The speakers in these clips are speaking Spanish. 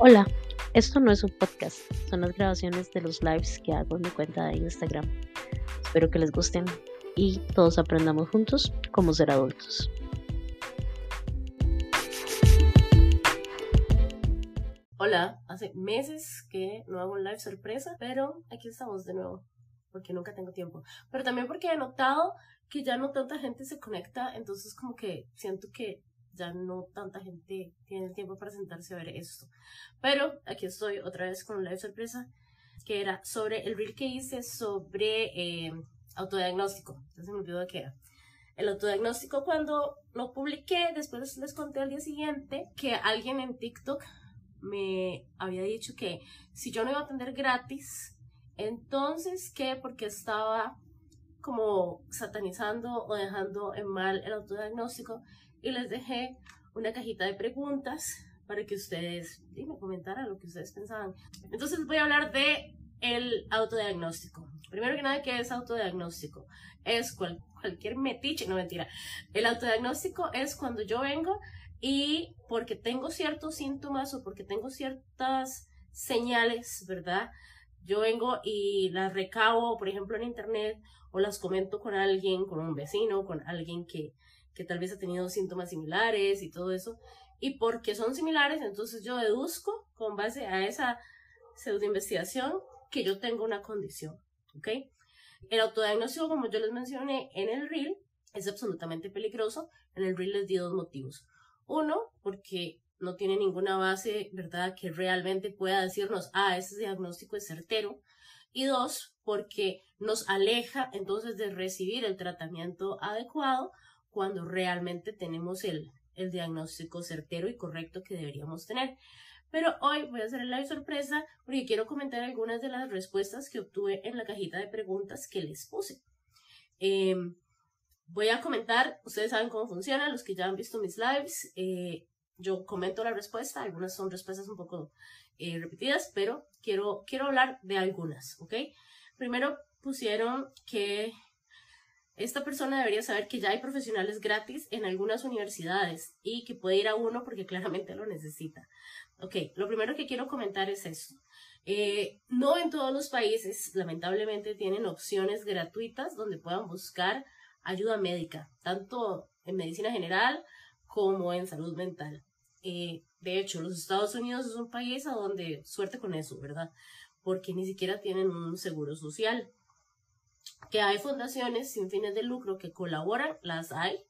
Hola, esto no es un podcast, son las grabaciones de los lives que hago en mi cuenta de Instagram. Espero que les gusten y todos aprendamos juntos cómo ser adultos. Hola, hace meses que no hago un live sorpresa, pero aquí estamos de nuevo, porque nunca tengo tiempo. Pero también porque he notado que ya no tanta gente se conecta, entonces como que siento que ya no tanta gente tiene el tiempo para sentarse a ver esto. Pero aquí estoy otra vez con un live sorpresa que era sobre el reel que hice sobre eh, autodiagnóstico. Entonces me olvidó de qué era. El autodiagnóstico cuando lo publiqué, después les conté al día siguiente que alguien en TikTok me había dicho que si yo no iba a atender gratis, entonces que porque estaba como satanizando o dejando en mal el autodiagnóstico y les dejé una cajita de preguntas para que ustedes me comentaran lo que ustedes pensaban. Entonces voy a hablar de el autodiagnóstico. Primero que nada, ¿qué es autodiagnóstico? Es cualquier metiche, no mentira. El autodiagnóstico es cuando yo vengo y porque tengo ciertos síntomas o porque tengo ciertas señales, ¿verdad? Yo vengo y las recabo, por ejemplo, en internet o las comento con alguien, con un vecino, con alguien que, que tal vez ha tenido síntomas similares y todo eso. Y porque son similares, entonces yo deduzco con base a esa pseudoinvestigación que yo tengo una condición, ¿ok? El autodiagnóstico, como yo les mencioné en el reel, es absolutamente peligroso. En el reel les di dos motivos. Uno, porque no tiene ninguna base, ¿verdad?, que realmente pueda decirnos, ah, ese diagnóstico es certero y dos, porque nos aleja entonces de recibir el tratamiento adecuado cuando realmente tenemos el, el diagnóstico certero y correcto que deberíamos tener. Pero hoy voy a hacer la sorpresa porque quiero comentar algunas de las respuestas que obtuve en la cajita de preguntas que les puse. Em, voy a comentar, ustedes saben cómo funciona, los que ya han visto mis lives, eh, yo comento la respuesta, algunas son respuestas un poco eh, repetidas, pero quiero, quiero hablar de algunas, ¿ok? Primero pusieron que esta persona debería saber que ya hay profesionales gratis en algunas universidades y que puede ir a uno porque claramente lo necesita. Ok, lo primero que quiero comentar es esto. Eh, no en todos los países, lamentablemente, tienen opciones gratuitas donde puedan buscar ayuda médica, tanto en medicina general como en salud mental. Eh, de hecho, los Estados Unidos es un país a donde suerte con eso, ¿verdad? Porque ni siquiera tienen un seguro social. Que hay fundaciones sin fines de lucro que colaboran, las hay,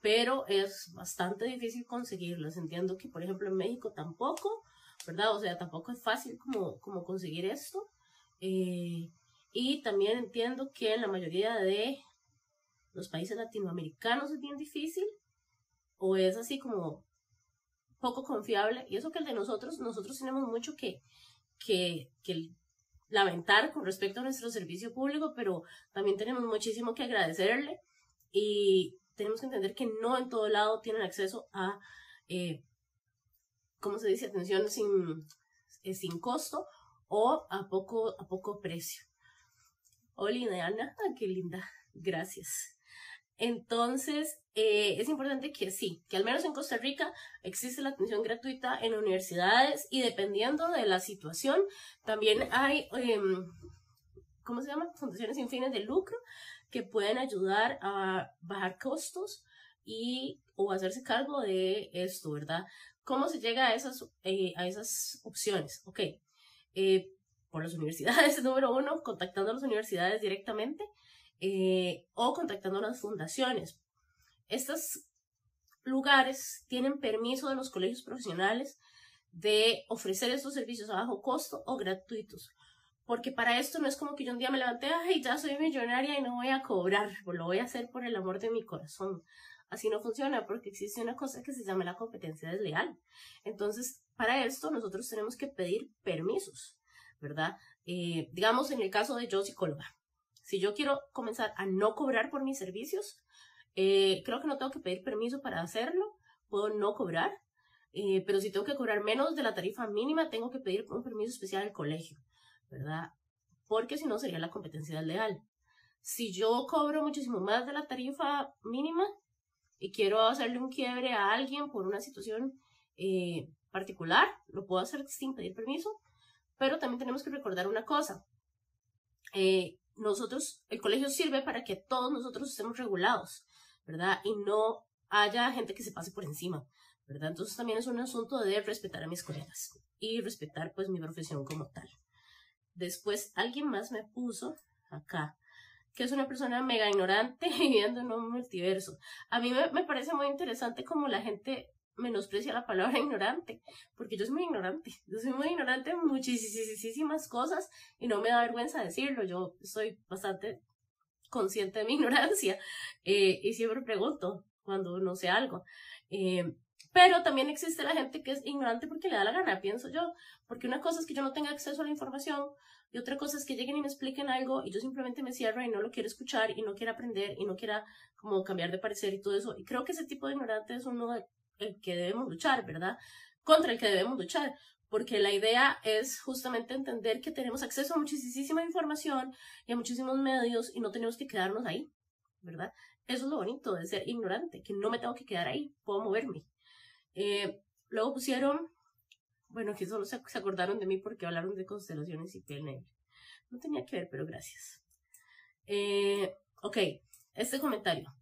pero es bastante difícil conseguirlas. Entiendo que, por ejemplo, en México tampoco, ¿verdad? O sea, tampoco es fácil como, como conseguir esto. Eh, y también entiendo que en la mayoría de los países latinoamericanos es bien difícil, o es así como poco confiable. Y eso que el de nosotros, nosotros tenemos mucho que, que, que lamentar con respecto a nuestro servicio público, pero también tenemos muchísimo que agradecerle y tenemos que entender que no en todo lado tienen acceso a, eh, ¿cómo se dice?, atención sin, eh, sin costo o a poco, a poco precio. Hola, Ana, qué linda, gracias. Entonces, eh, es importante que sí, que al menos en Costa Rica existe la atención gratuita en universidades y dependiendo de la situación, también hay, em, ¿cómo se llama? Fundaciones sin fines de lucro que pueden ayudar a bajar costos y o hacerse cargo de esto, ¿verdad? ¿Cómo se llega a esas, eh, a esas opciones? Ok, eh, por las universidades, número uno, contactando a las universidades directamente eh, o contactando a las fundaciones. Estos lugares tienen permiso de los colegios profesionales de ofrecer estos servicios a bajo costo o gratuitos. Porque para esto no es como que yo un día me levanté, ay, ya soy millonaria y no voy a cobrar, lo voy a hacer por el amor de mi corazón. Así no funciona porque existe una cosa que se llama la competencia desleal. Entonces, para esto nosotros tenemos que pedir permisos, ¿verdad? Eh, digamos en el caso de yo psicóloga. Si yo quiero comenzar a no cobrar por mis servicios, eh, creo que no tengo que pedir permiso para hacerlo, puedo no cobrar, eh, pero si tengo que cobrar menos de la tarifa mínima, tengo que pedir un permiso especial al colegio, ¿verdad? Porque si no sería la competencia leal. Si yo cobro muchísimo más de la tarifa mínima y quiero hacerle un quiebre a alguien por una situación eh, particular, lo puedo hacer sin pedir permiso, pero también tenemos que recordar una cosa. Eh, nosotros, el colegio sirve para que todos nosotros estemos regulados, ¿verdad? Y no haya gente que se pase por encima, ¿verdad? Entonces también es un asunto de respetar a mis colegas y respetar pues mi profesión como tal. Después alguien más me puso acá que es una persona mega ignorante viviendo en un multiverso. A mí me, me parece muy interesante como la gente menosprecia la palabra ignorante, porque yo soy muy ignorante, yo soy muy ignorante en muchísimas cosas y no me da vergüenza decirlo, yo soy bastante consciente de mi ignorancia eh, y siempre pregunto cuando no sé algo. Eh, pero también existe la gente que es ignorante porque le da la gana, pienso yo, porque una cosa es que yo no tenga acceso a la información y otra cosa es que lleguen y me expliquen algo y yo simplemente me cierro y no lo quiero escuchar y no quiero aprender y no quiera como cambiar de parecer y todo eso. Y creo que ese tipo de ignorante es uno de el que debemos luchar, ¿verdad? Contra el que debemos luchar, porque la idea es justamente entender que tenemos acceso a muchísima información y a muchísimos medios y no tenemos que quedarnos ahí, ¿verdad? Eso es lo bonito de ser ignorante, que no me tengo que quedar ahí, puedo moverme. Eh, luego pusieron, bueno, que solo se, acordaron de mí porque hablaron de constelaciones y piel No tenía que ver, pero gracias. Eh, ok, este comentario.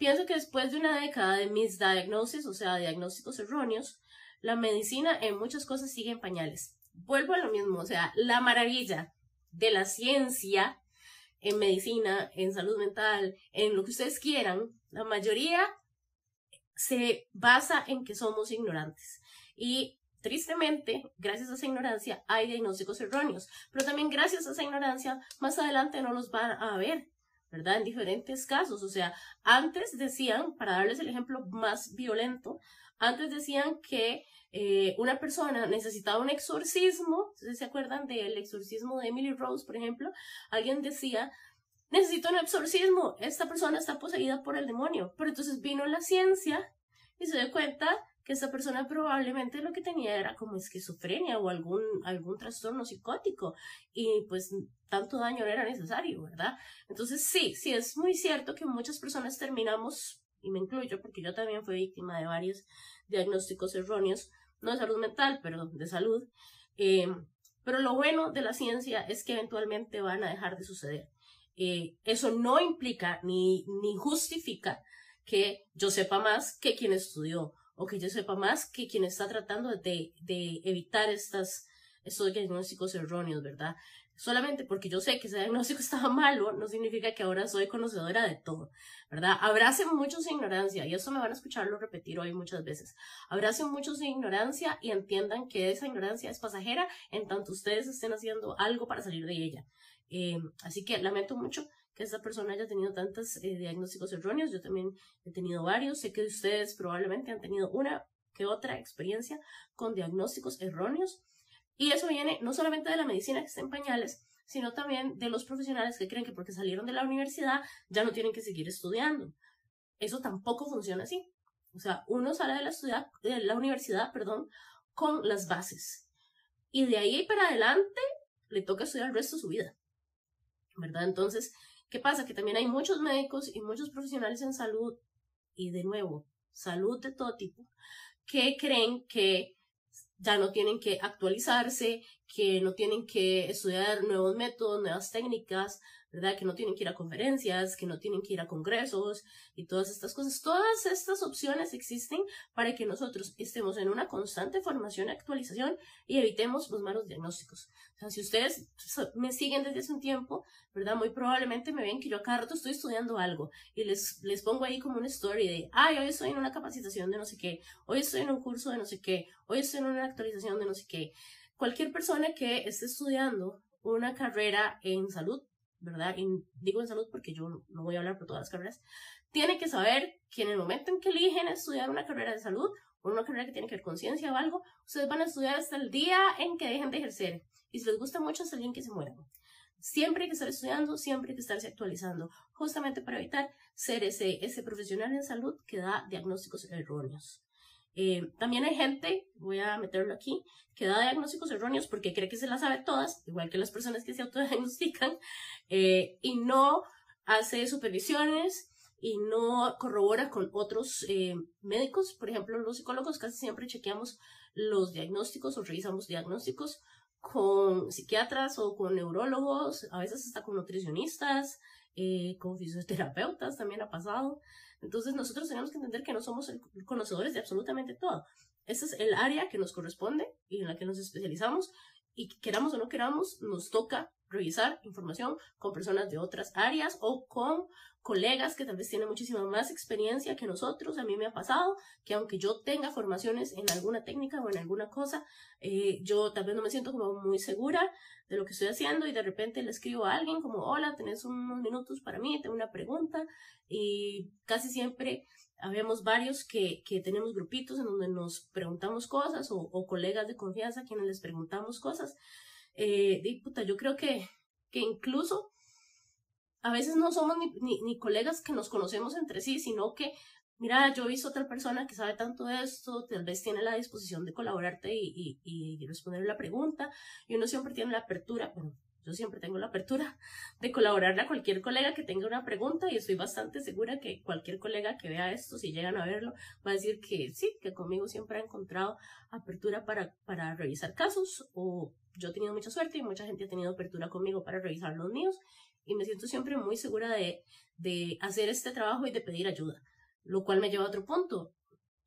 Pienso que después de una década de misdiagnosis, o sea, diagnósticos erróneos, la medicina en muchas cosas sigue en pañales. Vuelvo a lo mismo, o sea, la maravilla de la ciencia en medicina, en salud mental, en lo que ustedes quieran, la mayoría se basa en que somos ignorantes. Y tristemente, gracias a esa ignorancia, hay diagnósticos erróneos. Pero también gracias a esa ignorancia, más adelante no los van a ver. ¿Verdad? En diferentes casos. O sea, antes decían, para darles el ejemplo más violento, antes decían que eh, una persona necesitaba un exorcismo. ¿Se acuerdan del exorcismo de Emily Rose, por ejemplo? Alguien decía, necesito un exorcismo, esta persona está poseída por el demonio. Pero entonces vino la ciencia y se dio cuenta que esta persona probablemente lo que tenía era como esquizofrenia o algún, algún trastorno psicótico y pues tanto daño no era necesario, ¿verdad? Entonces sí, sí es muy cierto que muchas personas terminamos, y me incluyo porque yo también fui víctima de varios diagnósticos erróneos, no de salud mental, pero de salud. Eh, pero lo bueno de la ciencia es que eventualmente van a dejar de suceder. Eh, eso no implica ni, ni justifica que yo sepa más que quien estudió o que yo sepa más que quien está tratando de, de evitar estas, estos diagnósticos erróneos, ¿verdad? Solamente porque yo sé que ese diagnóstico estaba malo, no significa que ahora soy conocedora de todo, ¿verdad? Abracen mucho su ignorancia, y eso me van a escucharlo repetir hoy muchas veces. Abracen mucho su ignorancia y entiendan que esa ignorancia es pasajera en tanto ustedes estén haciendo algo para salir de ella. Eh, así que lamento mucho que esta persona haya tenido tantos eh, diagnósticos erróneos. Yo también he tenido varios. Sé que ustedes probablemente han tenido una que otra experiencia con diagnósticos erróneos. Y eso viene no solamente de la medicina que está en pañales, sino también de los profesionales que creen que porque salieron de la universidad ya no tienen que seguir estudiando. Eso tampoco funciona así. O sea, uno sale de la, de la universidad perdón, con las bases. Y de ahí para adelante le toca estudiar el resto de su vida. ¿Verdad? Entonces, ¿Qué pasa? Que también hay muchos médicos y muchos profesionales en salud, y de nuevo, salud de todo tipo, que creen que ya no tienen que actualizarse, que no tienen que estudiar nuevos métodos, nuevas técnicas, ¿verdad? Que no tienen que ir a conferencias, que no tienen que ir a congresos y todas estas cosas. Todas estas opciones existen para que nosotros estemos en una constante formación y actualización y evitemos los malos diagnósticos. O sea, si ustedes me siguen desde hace un tiempo, ¿verdad? Muy probablemente me ven que yo acá rato estoy estudiando algo y les, les pongo ahí como una story de, ay, hoy estoy en una capacitación de no sé qué, hoy estoy en un curso de no sé qué, hoy estoy en una actualización de no sé qué. Cualquier persona que esté estudiando una carrera en salud ¿verdad? Y digo en salud porque yo no voy a hablar por todas las carreras, tiene que saber que en el momento en que eligen estudiar una carrera de salud o una carrera que tiene que ver con ciencia o algo, ustedes van a estudiar hasta el día en que dejen de ejercer. Y si les gusta mucho, hasta el que se mueran. Siempre hay que estar estudiando, siempre hay que estarse actualizando, justamente para evitar ser ese, ese profesional en salud que da diagnósticos erróneos. Eh, también hay gente, voy a meterlo aquí, que da diagnósticos erróneos porque cree que se las sabe todas, igual que las personas que se autodiagnostican, eh, y no hace supervisiones y no corrobora con otros eh, médicos. Por ejemplo, los psicólogos casi siempre chequeamos los diagnósticos o revisamos diagnósticos con psiquiatras o con neurólogos, a veces hasta con nutricionistas, eh, con fisioterapeutas también ha pasado. Entonces nosotros tenemos que entender que no somos conocedores de absolutamente todo. Ese es el área que nos corresponde y en la que nos especializamos y queramos o no queramos, nos toca revisar información con personas de otras áreas o con colegas que tal vez tienen muchísima más experiencia que nosotros. A mí me ha pasado que aunque yo tenga formaciones en alguna técnica o en alguna cosa, eh, yo tal vez no me siento como muy segura de lo que estoy haciendo y de repente le escribo a alguien como, hola, tenés unos minutos para mí, tengo una pregunta y casi siempre habemos varios que, que tenemos grupitos en donde nos preguntamos cosas o, o colegas de confianza a quienes les preguntamos cosas. Eh, yo creo que, que incluso a veces no somos ni, ni, colegas que nos conocemos entre sí, sino que, mira, yo he visto otra persona que sabe tanto de esto, tal vez tiene la disposición de colaborarte y, y, y responder la pregunta, y uno siempre tiene la apertura, bueno, yo siempre tengo la apertura de colaborarle a cualquier colega que tenga una pregunta y estoy bastante segura que cualquier colega que vea esto, si llegan a verlo, va a decir que sí, que conmigo siempre ha encontrado apertura para, para revisar casos o yo he tenido mucha suerte y mucha gente ha tenido apertura conmigo para revisar los míos y me siento siempre muy segura de, de hacer este trabajo y de pedir ayuda, lo cual me lleva a otro punto.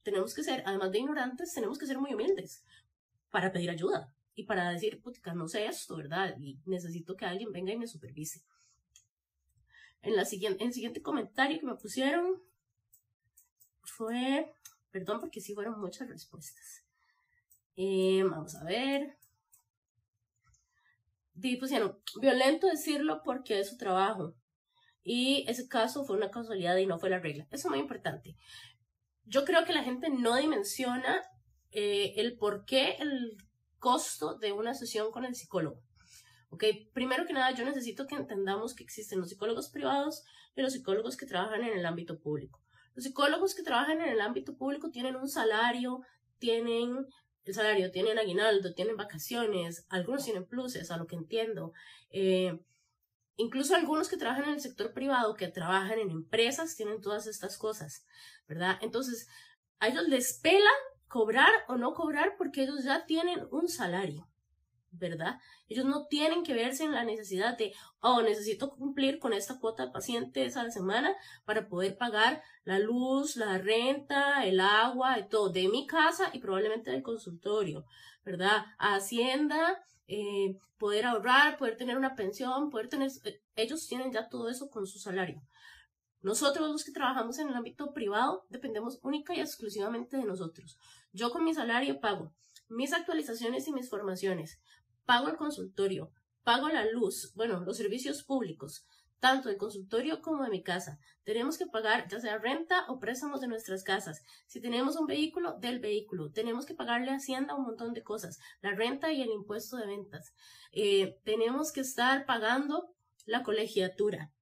Tenemos que ser, además de ignorantes, tenemos que ser muy humildes para pedir ayuda y para decir, putica, no sé esto, ¿verdad? Y necesito que alguien venga y me supervise. En, la siguiente, en el siguiente comentario que me pusieron fue, perdón porque sí fueron muchas respuestas. Eh, vamos a ver pusieron, violento decirlo porque es su trabajo. Y ese caso fue una casualidad y no fue la regla. Eso es muy importante. Yo creo que la gente no dimensiona eh, el por qué el costo de una sesión con el psicólogo. Ok, primero que nada, yo necesito que entendamos que existen los psicólogos privados y los psicólogos que trabajan en el ámbito público. Los psicólogos que trabajan en el ámbito público tienen un salario, tienen el salario, tienen aguinaldo, tienen vacaciones, algunos tienen pluses, a lo que entiendo. Eh, incluso algunos que trabajan en el sector privado, que trabajan en empresas, tienen todas estas cosas, ¿verdad? Entonces, a ellos les pela cobrar o no cobrar porque ellos ya tienen un salario. ¿verdad? Ellos no tienen que verse en la necesidad de, oh, necesito cumplir con esta cuota de pacientes a la semana para poder pagar la luz, la renta, el agua, todo, de mi casa y probablemente del consultorio, ¿verdad? Hacienda, eh, poder ahorrar, poder tener una pensión, poder tener, eh, ellos tienen ya todo eso con su salario. Nosotros los que trabajamos en el ámbito privado dependemos única y exclusivamente de nosotros. Yo con mi salario pago mis actualizaciones y mis formaciones, pago el consultorio, pago la luz, bueno, los servicios públicos, tanto del consultorio como de mi casa. Tenemos que pagar ya sea renta o préstamos de nuestras casas. Si tenemos un vehículo, del vehículo. Tenemos que pagarle a Hacienda un montón de cosas, la renta y el impuesto de ventas. Eh, tenemos que estar pagando la colegiatura.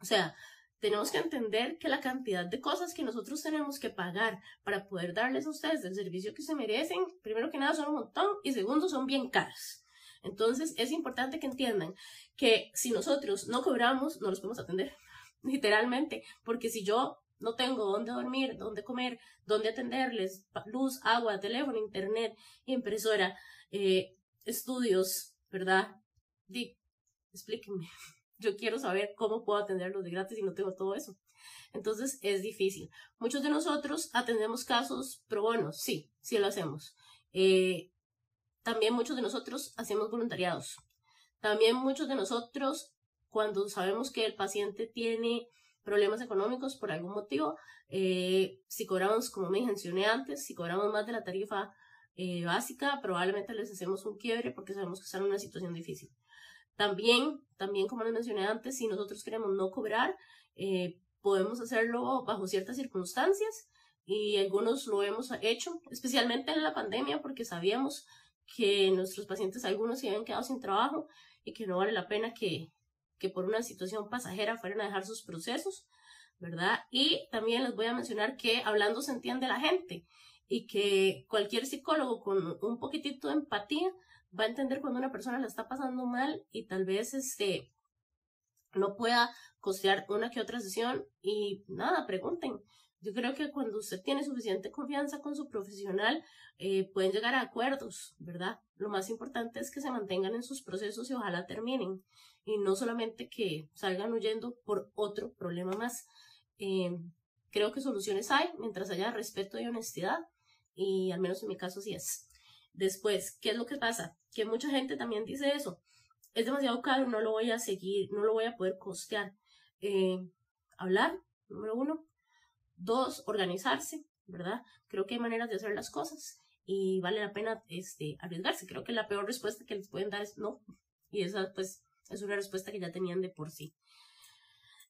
O sea, tenemos que entender que la cantidad de cosas que nosotros tenemos que pagar para poder darles a ustedes el servicio que se merecen, primero que nada son un montón y segundo son bien caros. Entonces es importante que entiendan que si nosotros no cobramos, no los podemos atender, literalmente, porque si yo no tengo dónde dormir, dónde comer, dónde atenderles, luz, agua, teléfono, internet, impresora, eh, estudios, ¿verdad? Di, explíquenme yo quiero saber cómo puedo atenderlos de gratis y no tengo todo eso. Entonces es difícil. Muchos de nosotros atendemos casos pro bono, sí, sí lo hacemos. Eh, también muchos de nosotros hacemos voluntariados. También muchos de nosotros, cuando sabemos que el paciente tiene problemas económicos por algún motivo, eh, si cobramos, como me mencioné antes, si cobramos más de la tarifa eh, básica, probablemente les hacemos un quiebre porque sabemos que están en una situación difícil. También, también como les mencioné antes, si nosotros queremos no cobrar, eh, podemos hacerlo bajo ciertas circunstancias y algunos lo hemos hecho, especialmente en la pandemia, porque sabíamos que nuestros pacientes, algunos se habían quedado sin trabajo y que no vale la pena que, que por una situación pasajera fueran a dejar sus procesos, ¿verdad? Y también les voy a mencionar que hablando se entiende la gente y que cualquier psicólogo con un poquitito de empatía va a entender cuando una persona la está pasando mal y tal vez este no pueda costear una que otra sesión y nada, pregunten. Yo creo que cuando usted tiene suficiente confianza con su profesional, eh, pueden llegar a acuerdos, ¿verdad? Lo más importante es que se mantengan en sus procesos y ojalá terminen. Y no solamente que salgan huyendo por otro problema más. Eh, creo que soluciones hay mientras haya respeto y honestidad. Y al menos en mi caso sí es. Después, ¿qué es lo que pasa? Que mucha gente también dice eso. Es demasiado caro, no lo voy a seguir, no lo voy a poder costear. Eh, hablar, número uno. Dos, organizarse, ¿verdad? Creo que hay maneras de hacer las cosas y vale la pena este, arriesgarse. Creo que la peor respuesta que les pueden dar es no. Y esa, pues, es una respuesta que ya tenían de por sí.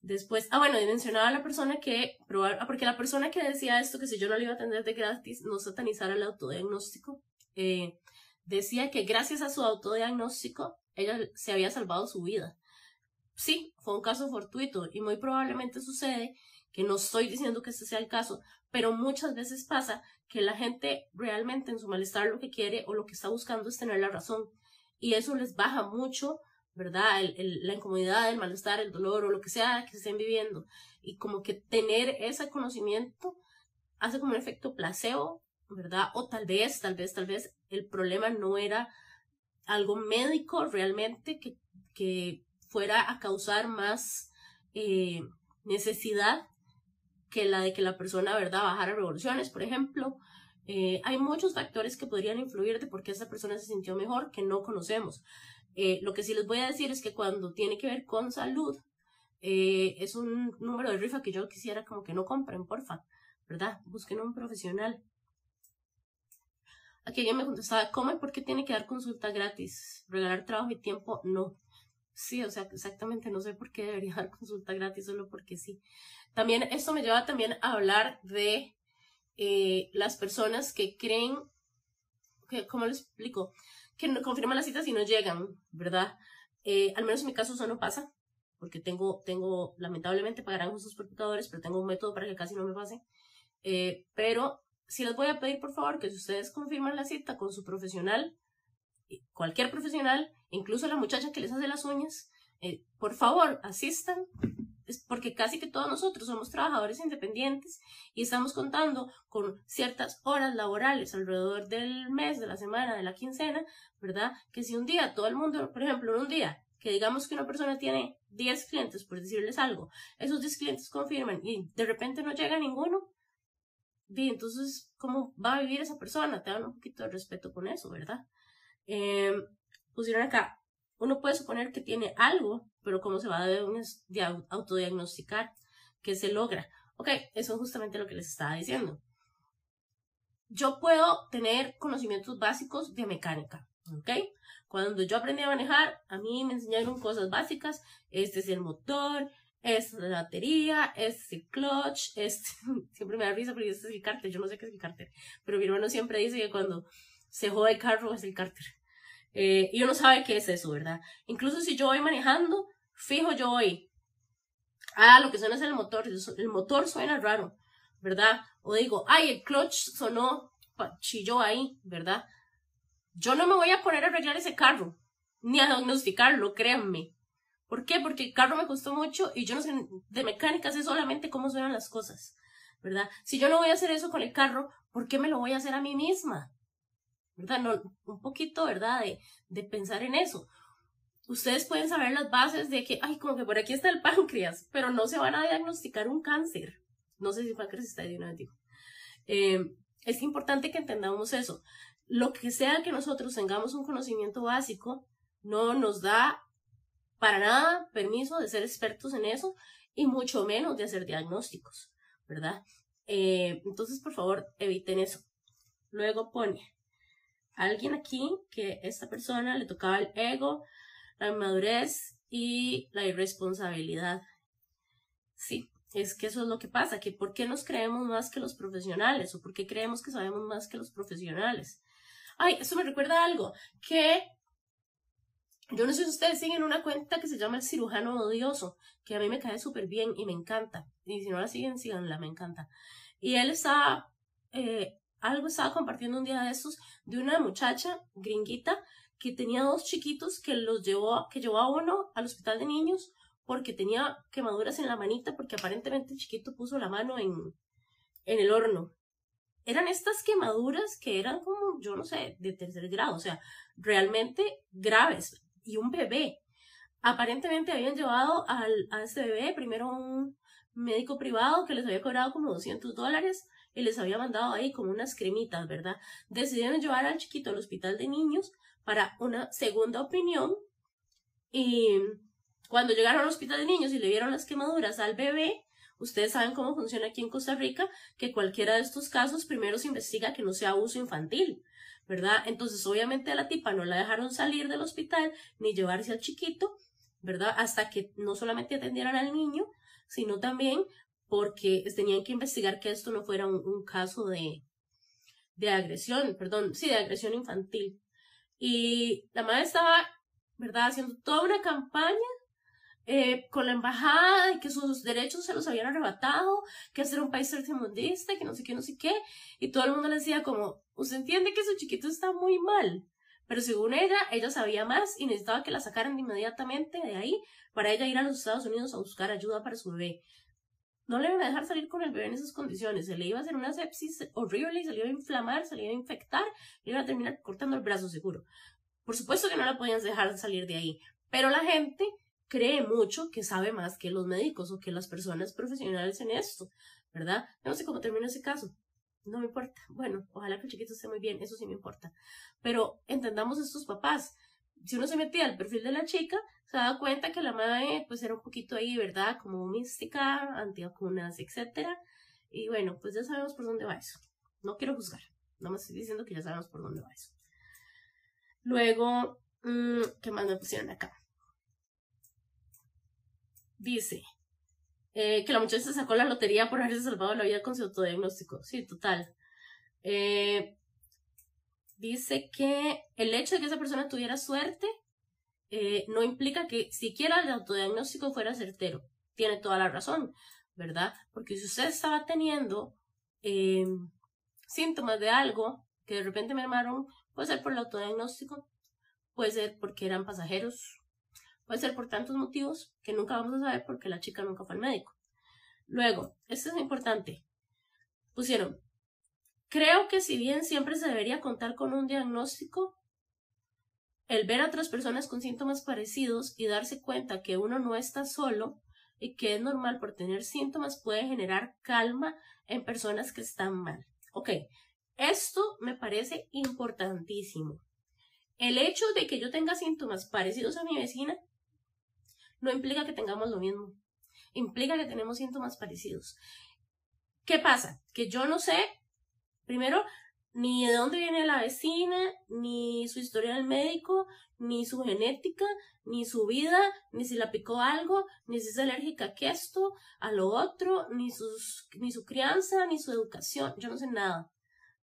Después, ah, bueno, mencionaba a la persona que, probar, ah, porque la persona que decía esto, que si yo no le iba a atender de gratis, no satanizara el autodiagnóstico, eh, decía que gracias a su autodiagnóstico, ella se había salvado su vida. Sí, fue un caso fortuito y muy probablemente sucede que no estoy diciendo que este sea el caso, pero muchas veces pasa que la gente realmente en su malestar lo que quiere o lo que está buscando es tener la razón y eso les baja mucho, ¿verdad? la incomodidad, el malestar, el dolor o lo que sea que estén viviendo y como que tener ese conocimiento hace como un efecto placebo, ¿verdad? O tal vez, tal vez, tal vez el problema no era algo médico realmente que, que fuera a causar más eh, necesidad que la de que la persona, ¿verdad?, bajara revoluciones, por ejemplo. Eh, hay muchos factores que podrían influir de por qué esa persona se sintió mejor que no conocemos. Eh, lo que sí les voy a decir es que cuando tiene que ver con salud, es un número de rifa que yo quisiera como que no compren, porfa, ¿verdad? Busquen un profesional. Aquí alguien me contestaba, ¿cómo por qué tiene que dar consulta gratis? ¿Regalar trabajo y tiempo? No. Sí, o sea, exactamente no sé por qué debería dar consulta gratis, solo porque sí. También esto me lleva también a hablar de eh, las personas que creen, que, ¿cómo les explico? Que no confirman las citas y no llegan, ¿verdad? Eh, al menos en mi caso eso no pasa, porque tengo, tengo, lamentablemente pagarán sus computadores, pero tengo un método para que casi no me pase. Eh, pero sí les voy a pedir, por favor, que si ustedes confirman la cita con su profesional, cualquier profesional, incluso la muchacha que les hace las uñas, eh, por favor, asistan, porque casi que todos nosotros somos trabajadores independientes y estamos contando con ciertas horas laborales alrededor del mes, de la semana, de la quincena, ¿verdad? Que si un día todo el mundo, por ejemplo, en un día, que digamos que una persona tiene 10 clientes, por decirles algo, esos 10 clientes confirman y de repente no llega ninguno, entonces, ¿cómo va a vivir esa persona? Te dan un poquito de respeto con eso, ¿verdad? Eh, pusieron acá, uno puede suponer que tiene algo, pero ¿cómo se va a autodiagnosticar? ¿Qué se logra? Ok, eso es justamente lo que les estaba diciendo. Yo puedo tener conocimientos básicos de mecánica, ¿ok? Cuando yo aprendí a manejar, a mí me enseñaron cosas básicas. Este es el motor, es la batería, es el clutch, este... siempre me da risa porque este es el cárter, yo no sé qué es el cárter, pero mi hermano siempre dice que cuando se jode el carro es el cárter. Eh, y uno sabe qué es eso, ¿verdad? Incluso si yo voy manejando, fijo yo voy. Ah, lo que suena es el motor. El motor suena raro, ¿verdad? O digo, ay, el clutch sonó, chilló ahí, ¿verdad? Yo no me voy a poner a arreglar ese carro, ni a diagnosticarlo, créanme. ¿Por qué? Porque el carro me costó mucho y yo no sé de mecánica, sé solamente cómo suenan las cosas, ¿verdad? Si yo no voy a hacer eso con el carro, ¿por qué me lo voy a hacer a mí misma? ¿verdad? No, un poquito, ¿verdad? De, de pensar en eso. Ustedes pueden saber las bases de que, ay, como que por aquí está el páncreas, pero no se van a diagnosticar un cáncer. No sé si el páncreas está de una vez. Eh, es importante que entendamos eso. Lo que sea que nosotros tengamos un conocimiento básico, no nos da para nada permiso de ser expertos en eso y mucho menos de hacer diagnósticos, ¿verdad? Eh, entonces, por favor, eviten eso. Luego pone, alguien aquí que esta persona le tocaba el ego, la inmadurez y la irresponsabilidad. Sí, es que eso es lo que pasa, que ¿por qué nos creemos más que los profesionales? ¿O por qué creemos que sabemos más que los profesionales? Ay, eso me recuerda algo, que yo no sé si ustedes siguen una cuenta que se llama El Cirujano Odioso, que a mí me cae súper bien y me encanta. Y si no la siguen, síganla, me encanta. Y él está eh, algo estaba compartiendo un día de estos de una muchacha gringuita que tenía dos chiquitos que los llevó, que llevó a uno al hospital de niños porque tenía quemaduras en la manita porque aparentemente el chiquito puso la mano en, en el horno. Eran estas quemaduras que eran como, yo no sé, de tercer grado, o sea, realmente graves. Y un bebé. Aparentemente habían llevado al, a este bebé primero un médico privado que les había cobrado como 200 dólares y les había mandado ahí como unas cremitas, ¿verdad? Decidieron llevar al chiquito al hospital de niños para una segunda opinión y cuando llegaron al hospital de niños y le vieron las quemaduras al bebé, ustedes saben cómo funciona aquí en Costa Rica, que cualquiera de estos casos primero se investiga que no sea abuso infantil, ¿verdad? Entonces obviamente a la tipa no la dejaron salir del hospital ni llevarse al chiquito, ¿verdad? Hasta que no solamente atendieran al niño, sino también porque tenían que investigar que esto no fuera un, caso de, de agresión, perdón, sí, de agresión infantil. Y la madre estaba, ¿verdad?, haciendo toda una campaña eh, con la embajada y que sus derechos se los habían arrebatado, que hacer un país tercermundista, que no sé qué, no sé qué. Y todo el mundo le decía como, usted entiende que su chiquito está muy mal. Pero según ella, ella sabía más y necesitaba que la sacaran inmediatamente de ahí para ella ir a los Estados Unidos a buscar ayuda para su bebé. No le iban a dejar salir con el bebé en esas condiciones. Se le iba a hacer una sepsis horrible y se le iba a inflamar, se le iba a infectar y iba a terminar cortando el brazo seguro. Por supuesto que no la podían dejar salir de ahí. Pero la gente cree mucho que sabe más que los médicos o que las personas profesionales en esto, ¿verdad? no sé cómo termina ese caso. No me importa. Bueno, ojalá que el chiquito esté muy bien, eso sí me importa. Pero entendamos estos papás. Si uno se metía al perfil de la chica, se daba cuenta que la madre pues era un poquito ahí, ¿verdad? Como mística, antivacunas, etc. Y bueno, pues ya sabemos por dónde va eso. No quiero juzgar, no me estoy diciendo que ya sabemos por dónde va eso. Luego, mm, ¿qué más me pusieron acá? Dice eh, que la muchacha sacó la lotería por haberse salvado la vida con su autodiagnóstico. Sí, total. Eh, dice que el hecho de que esa persona tuviera suerte eh, no implica que siquiera el autodiagnóstico fuera certero. Tiene toda la razón, ¿verdad? Porque si usted estaba teniendo síntomas de algo que de repente me armaron, puede ser por el autodiagnóstico, puede ser porque eran pasajeros, puede ser por tantos motivos que nunca vamos a saber porque la chica nunca fue al médico. Luego, esto es importante. Pusieron, creo que si bien siempre se debería contar con un diagnóstico, el ver a otras personas con síntomas parecidos y darse cuenta que uno no está solo y que es normal por tener síntomas puede generar calma en personas que están mal. Ok, esto me parece importantísimo. El hecho de que yo tenga síntomas parecidos a mi vecina no implica que tengamos lo mismo. Implica que tenemos síntomas parecidos. ¿Qué pasa? Que yo no sé, primero, ni de dónde viene la vecina, ni su historia del médico, ni su genética, ni su vida, ni si la picó algo, ni si es alérgica a esto, a lo otro, ni, sus, ni su crianza, ni su educación, yo no sé nada,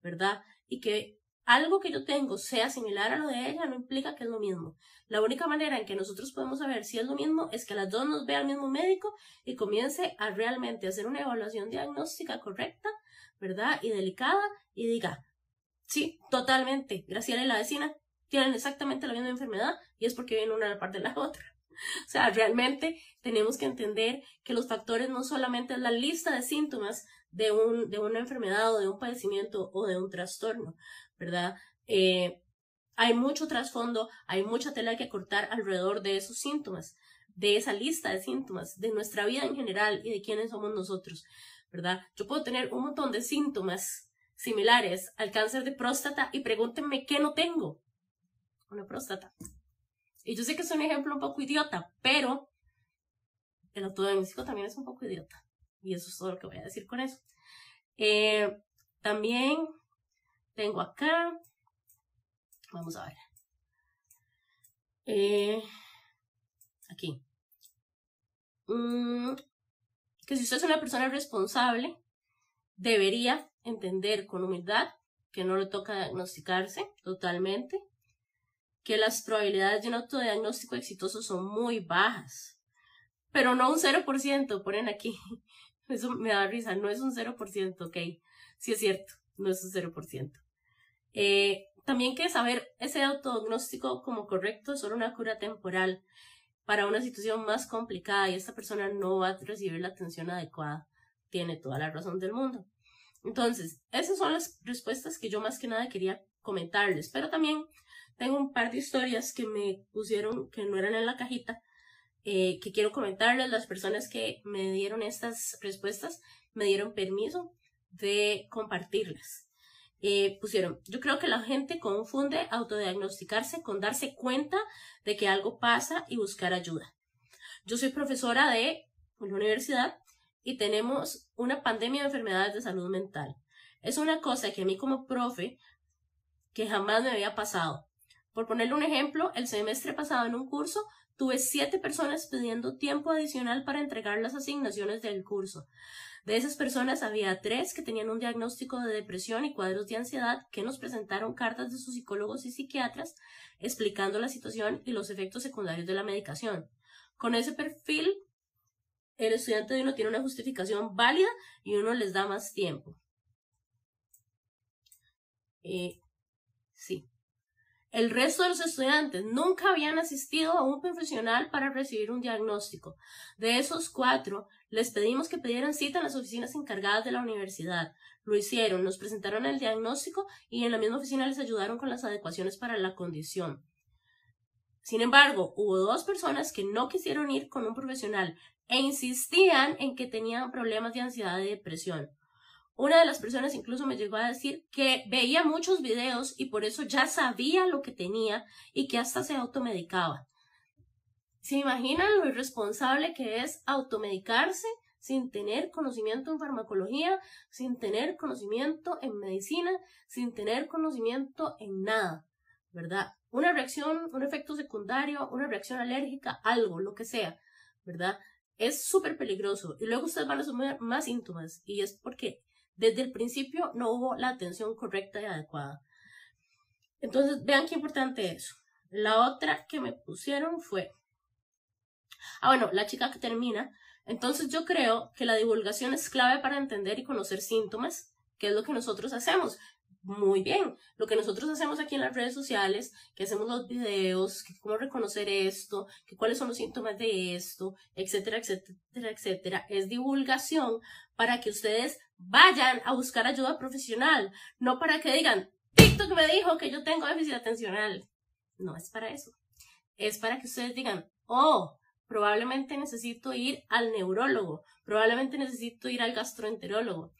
¿verdad? Y que algo que yo tengo sea similar a lo de ella no implica que es lo mismo. La única manera en que nosotros podemos saber si es lo mismo es que las dos nos vea el mismo médico y comience a realmente hacer una evaluación diagnóstica correcta, ¿verdad? Y delicada y diga, Sí, totalmente. Graciela y la vecina tienen exactamente la misma enfermedad y es porque viene una a la de la otra. O sea, realmente tenemos que entender que los factores no solamente es la lista de síntomas de, un, de una enfermedad o de un padecimiento o de un trastorno, ¿verdad? Eh, hay mucho trasfondo, hay mucha tela que cortar alrededor de esos síntomas, de esa lista de síntomas, de nuestra vida en general y de quiénes somos nosotros, ¿verdad? Yo puedo tener un montón de síntomas similares al cáncer de próstata y pregúntenme qué no tengo. Una próstata. Y yo sé que es un ejemplo un poco idiota, pero el autodiagnóstico también es un poco idiota. Y eso es todo lo que voy a decir con eso. Eh, también tengo acá, vamos a ver. Eh, aquí. Mm, que si usted es una persona responsable, debería entender con humildad que no le toca diagnosticarse totalmente, que las probabilidades de un autodiagnóstico exitoso son muy bajas, pero no un 0%, ponen aquí. Eso me da risa, no es un 0%, ok. Sí es cierto, no es un 0%. Eh, también que saber ese autodiagnóstico como correcto es solo una cura temporal. para una situación más complicada y esta persona no va a recibir la atención adecuada. Tiene toda la razón del mundo. Entonces, esas son las respuestas que yo más que nada quería comentarles, pero también tengo un par de historias que me pusieron que no eran en la cajita, eh, que quiero comentarles. Las personas que me dieron estas respuestas me dieron permiso de compartirlas. Eh, pusieron, yo creo que la gente confunde autodiagnosticarse con darse cuenta de que algo pasa y buscar ayuda. Yo soy profesora de una universidad y tenemos una pandemia de enfermedades de salud mental. Es una cosa que a mí como profe que jamás me había pasado. Por ponerle un ejemplo, el semestre pasado en un curso tuve siete personas pidiendo tiempo adicional para entregar las asignaciones del curso. De esas personas había tres que tenían un diagnóstico de depresión y cuadros de ansiedad que nos presentaron cartas de sus psicólogos y psiquiatras explicando la situación y los efectos secundarios de la medicación. Con ese perfil, el estudiante de uno tiene una justificación válida y uno les da más tiempo. Eh, sí. El resto de los estudiantes nunca habían asistido a un profesional para recibir un diagnóstico. De esos cuatro, les pedimos que pidieran cita en las oficinas encargadas de la universidad. Lo hicieron, nos presentaron el diagnóstico y en la misma oficina les ayudaron con las adecuaciones para la condición. Sin embargo, hubo dos personas que no quisieron ir con un profesional e insistían en que tenían problemas de ansiedad y depresión. Una de las personas incluso me llegó a decir que veía muchos videos y por eso ya sabía lo que tenía y que hasta se automedicaba. ¿Se imaginan lo irresponsable que es automedicarse sin tener conocimiento en farmacología, sin tener conocimiento en medicina, sin tener conocimiento en nada? ¿Verdad? Una reacción, un efecto secundario, una reacción alérgica, algo, lo que sea, ¿verdad? Es súper peligroso. Y luego ustedes van a asumir más síntomas. Y es porque desde el principio no hubo la atención correcta y adecuada. Entonces, vean qué importante es. La otra que me pusieron fue, ah, bueno, la chica que termina. Entonces yo creo que la divulgación es clave para entender y conocer síntomas, que es lo que nosotros hacemos muy bien. Lo que nosotros hacemos aquí en las redes sociales, que hacemos los videos, cómo reconocer esto, que cuáles son los síntomas de esto, etcétera, etcétera, etcétera, es divulgación para que ustedes vayan a buscar ayuda profesional, no para que digan, TikTok me dijo que yo tengo déficit atencional. No es para eso. Es para que ustedes digan, oh, probablemente necesito ir al neurólogo, probablemente necesito ir al gastroenterólogo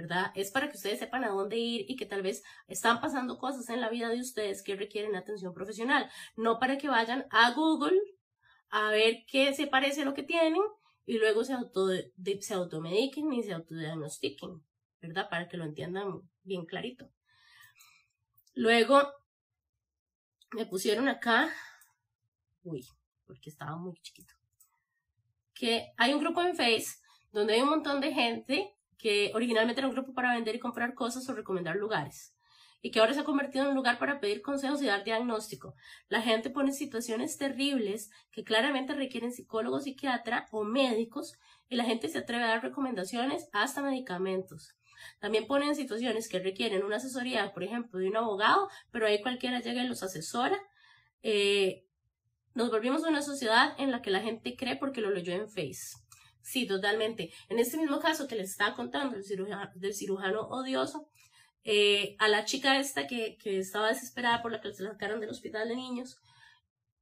¿verdad? Es para que ustedes sepan a dónde ir y que tal vez están pasando cosas en la vida de ustedes que requieren atención profesional, no para que vayan a Google a ver qué se parece a lo que tienen y luego se, auto, se automediquen ni se autodiagnostiquen, ¿verdad? Para que lo entiendan bien clarito. Luego me pusieron acá, uy, porque estaba muy chiquito, que hay un grupo en Face donde hay un montón de gente que originalmente era un grupo para vender y comprar cosas o recomendar lugares, y que ahora se ha convertido en un lugar para pedir consejos y dar diagnóstico. La gente pone situaciones terribles que claramente requieren psicólogos, psiquiatra o médicos, y la gente se atreve a dar recomendaciones hasta medicamentos. También ponen situaciones que requieren una asesoría, por ejemplo, de un abogado, pero ahí cualquiera llega y los asesora. Eh, nos volvimos una sociedad en la que la gente cree porque lo leyó en Face. Sí, totalmente. En este mismo caso que les estaba contando del cirujano, del cirujano odioso, eh, a la chica esta que, que estaba desesperada por la que se la sacaron del hospital de niños,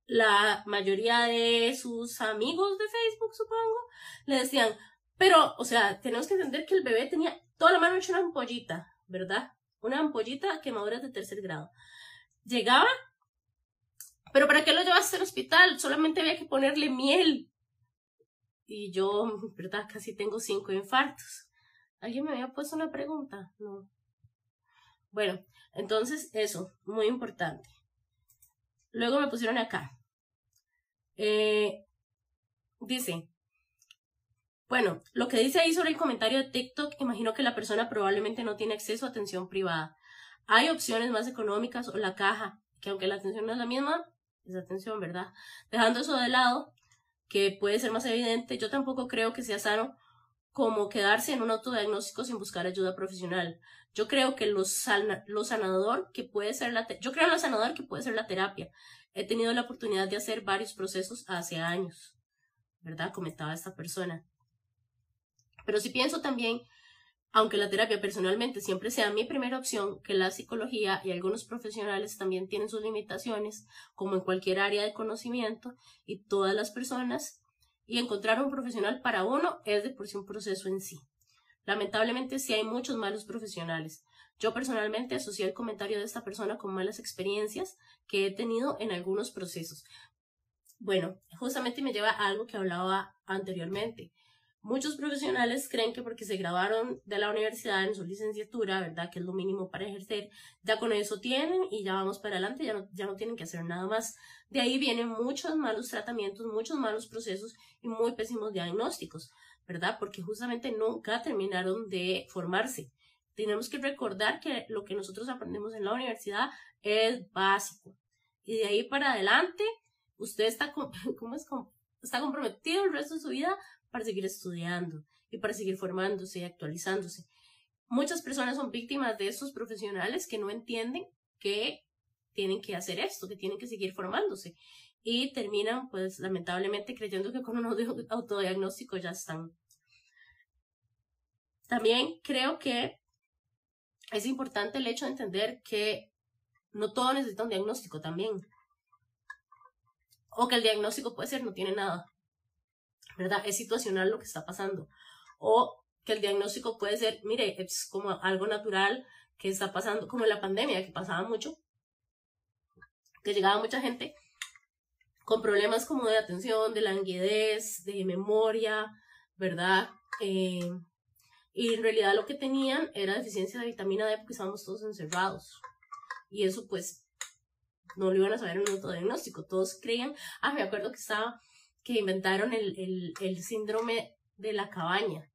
la mayoría de sus amigos de Facebook, supongo, le decían, pero, o sea, tenemos que entender que el bebé tenía toda la mano hecha una ampollita, ¿verdad? Una ampollita quemadura de tercer grado. Llegaba, pero ¿para qué lo llevaste al hospital? Solamente había que ponerle miel y yo, ¿verdad? Casi tengo cinco infartos. ¿Alguien me había puesto una pregunta? No. Bueno, entonces eso, muy importante. Luego me pusieron acá. Eh, dice, bueno, lo que dice ahí sobre el comentario de TikTok, imagino que la persona probablemente no tiene acceso a atención privada. Hay opciones más económicas o la caja, que aunque la atención no es la misma, es atención, ¿verdad? Dejando eso de lado, que puede ser más evidente, yo tampoco creo que sea sano como quedarse en un autodiagnóstico sin buscar ayuda profesional. Yo creo que lo, lo sanador que puede ser la yo creo sanador que puede ser la terapia. He tenido la oportunidad de hacer varios procesos hace años, ¿verdad? Comentaba esta persona. Pero sí pienso también, aunque la terapia personalmente siempre sea mi primera opción, que la psicología y algunos profesionales también tienen sus limitaciones, como en cualquier área de conocimiento, y todas las personas y encontrar un profesional para uno es de por sí un proceso en sí. Lamentablemente sí hay muchos malos profesionales. Yo personalmente asocié el comentario de esta persona con malas experiencias que he tenido en algunos procesos. Bueno, justamente me lleva a algo que hablaba anteriormente. Muchos profesionales creen que porque se graduaron de la universidad en su licenciatura, ¿verdad? Que es lo mínimo para ejercer, ya con eso tienen y ya vamos para adelante, ya no, ya no tienen que hacer nada más. De ahí vienen muchos malos tratamientos, muchos malos procesos y muy pésimos diagnósticos, ¿verdad? Porque justamente nunca terminaron de formarse. Tenemos que recordar que lo que nosotros aprendemos en la universidad es básico. Y de ahí para adelante, usted está, ¿cómo es? está comprometido el resto de su vida para seguir estudiando y para seguir formándose y actualizándose. Muchas personas son víctimas de estos profesionales que no entienden que tienen que hacer esto, que tienen que seguir formándose y terminan pues lamentablemente creyendo que con un autodiagnóstico ya están. También creo que es importante el hecho de entender que no todo necesita un diagnóstico también. O que el diagnóstico puede ser no tiene nada. ¿Verdad? Es situacional lo que está pasando. O que el diagnóstico puede ser, mire, es como algo natural que está pasando, como en la pandemia, que pasaba mucho, que llegaba mucha gente con problemas como de atención, de languidez, de memoria, ¿verdad? Eh, y en realidad lo que tenían era deficiencia de vitamina D porque estábamos todos encerrados. Y eso pues no lo iban a saber en un autodiagnóstico. Todos creían, ah, me acuerdo que estaba que inventaron el, el, síndrome de la cabaña,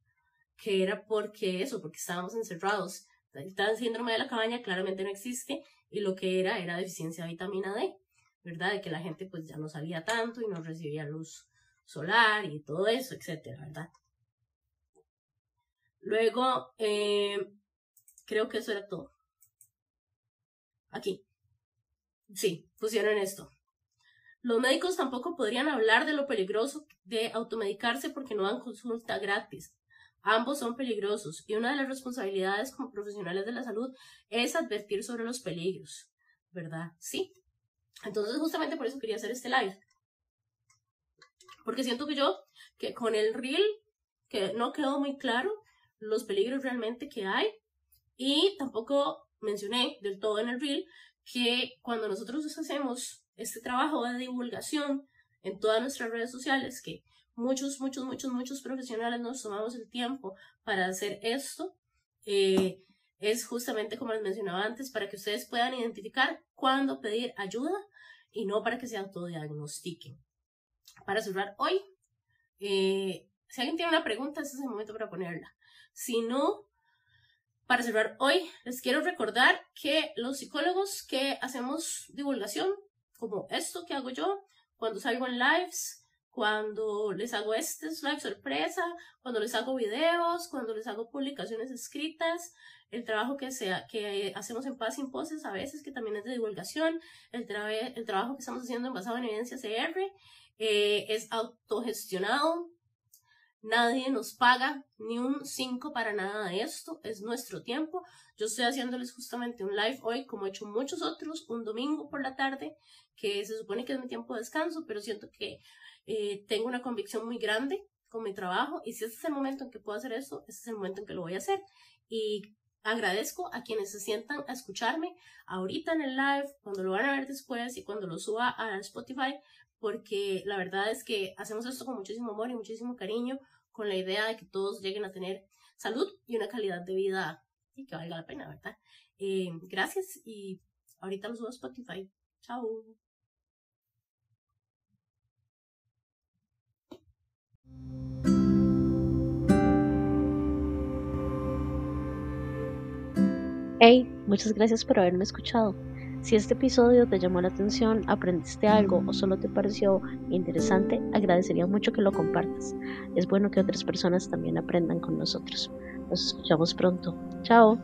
que era porque eso, porque estábamos encerrados. El síndrome de la cabaña claramente no existe y lo que era era deficiencia de vitamina D, ¿verdad? De que la gente pues ya no salía tanto y no recibía luz solar y todo eso, etcétera, ¿verdad? Luego, eh, creo que eso era todo. Aquí. Sí, pusieron esto. Los médicos tampoco podrían hablar de lo peligroso de automedicarse porque no dan consulta gratis. Ambos son peligrosos y una de las responsabilidades como profesionales de la salud es advertir sobre los peligros, ¿verdad? Sí. Entonces justamente por eso quería hacer este live. Porque siento que yo, que con el reel, que no quedó muy claro los peligros realmente que hay y tampoco mencioné del todo en el reel que cuando nosotros hacemos este trabajo de divulgación en todas nuestras redes sociales, que muchos, muchos, muchos, muchos profesionales nos tomamos el tiempo para hacer esto, eh, es justamente como les mencionaba antes, para que ustedes puedan identificar cuándo pedir ayuda y no para que se autodiagnostiquen. Para cerrar hoy, eh, si alguien tiene una pregunta, este es el momento para ponerla. Si no, para cerrar hoy, les quiero recordar que los psicólogos que hacemos divulgación como esto que hago yo cuando salgo en lives, cuando les hago estos live sorpresa, cuando les hago videos, cuando les hago publicaciones escritas, el trabajo que, sea, que hacemos en Paz sin Poses a veces, que también es de divulgación, el, el trabajo que estamos haciendo en Basado en Evidencia CR, eh, es autogestionado, Nadie nos paga ni un 5 para nada de esto, es nuestro tiempo. Yo estoy haciéndoles justamente un live hoy, como he hecho muchos otros, un domingo por la tarde, que se supone que es mi tiempo de descanso, pero siento que eh, tengo una convicción muy grande con mi trabajo y si este es el momento en que puedo hacer eso, este es el momento en que lo voy a hacer. Y agradezco a quienes se sientan a escucharme ahorita en el live, cuando lo van a ver después y cuando lo suba a Spotify, porque la verdad es que hacemos esto con muchísimo amor y muchísimo cariño, con la idea de que todos lleguen a tener salud y una calidad de vida y que valga la pena, ¿verdad? Eh, gracias y ahorita los subo a Spotify. Chao. Hey, muchas gracias por haberme escuchado. Si este episodio te llamó la atención, aprendiste algo o solo te pareció interesante, agradecería mucho que lo compartas. Es bueno que otras personas también aprendan con nosotros. Nos escuchamos pronto. Chao.